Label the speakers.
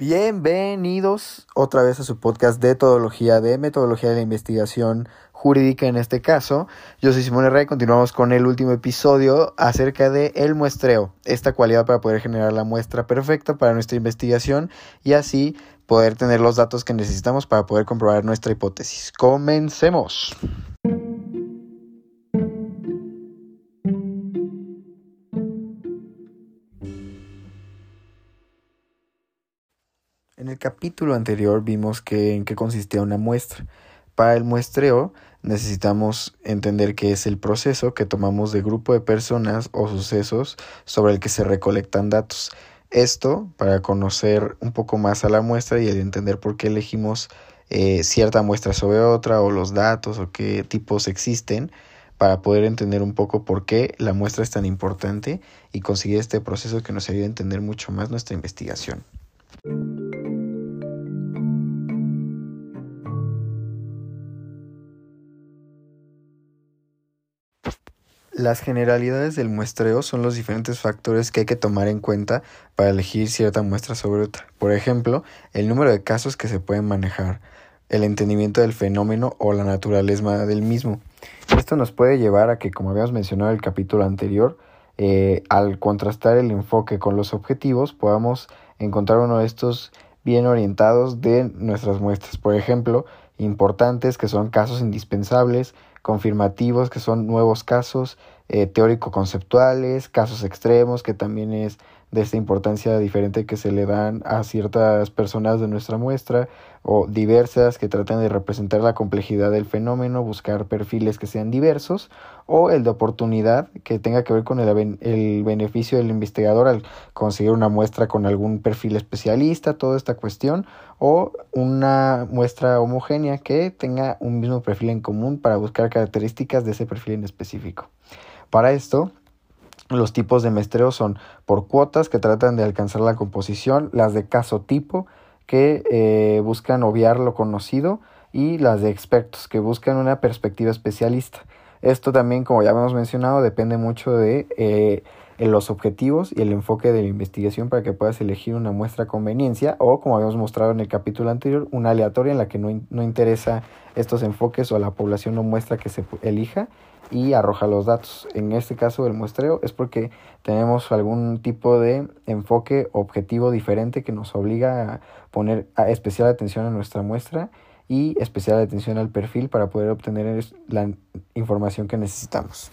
Speaker 1: Bienvenidos otra vez a su podcast de todología, de metodología de la investigación jurídica en este caso. Yo soy Simón Herrera y continuamos con el último episodio acerca de el muestreo, esta cualidad para poder generar la muestra perfecta para nuestra investigación y así poder tener los datos que necesitamos para poder comprobar nuestra hipótesis. Comencemos. En el capítulo anterior vimos que en qué consistía una muestra. Para el muestreo necesitamos entender qué es el proceso que tomamos de grupo de personas o sucesos sobre el que se recolectan datos. Esto para conocer un poco más a la muestra y entender por qué elegimos eh, cierta muestra sobre otra o los datos o qué tipos existen para poder entender un poco por qué la muestra es tan importante y conseguir este proceso que nos ayude a entender mucho más nuestra investigación. Las generalidades del muestreo son los diferentes factores que hay que tomar en cuenta para elegir cierta muestra sobre otra. Por ejemplo, el número de casos que se pueden manejar, el entendimiento del fenómeno o la naturaleza del mismo. Esto nos puede llevar a que, como habíamos mencionado en el capítulo anterior, eh, al contrastar el enfoque con los objetivos, podamos encontrar uno de estos bien orientados de nuestras muestras. Por ejemplo, importantes que son casos indispensables, confirmativos, que son nuevos casos, eh, teórico-conceptuales, casos extremos, que también es de esta importancia diferente que se le dan a ciertas personas de nuestra muestra, o diversas que tratan de representar la complejidad del fenómeno, buscar perfiles que sean diversos, o el de oportunidad que tenga que ver con el, el beneficio del investigador al conseguir una muestra con algún perfil especialista, toda esta cuestión, o una muestra homogénea que tenga un mismo perfil en común para buscar características de ese perfil en específico. Para esto, los tipos de muestreo son por cuotas que tratan de alcanzar la composición, las de caso tipo que eh, buscan obviar lo conocido y las de expertos que buscan una perspectiva especialista. Esto también, como ya hemos mencionado, depende mucho de eh, los objetivos y el enfoque de la investigación para que puedas elegir una muestra conveniencia o, como habíamos mostrado en el capítulo anterior, una aleatoria en la que no, no interesa estos enfoques o la población no muestra que se elija y arroja los datos. En este caso del muestreo es porque tenemos algún tipo de enfoque objetivo diferente que nos obliga a poner especial atención a nuestra muestra y especial atención al perfil para poder obtener la información que necesitamos.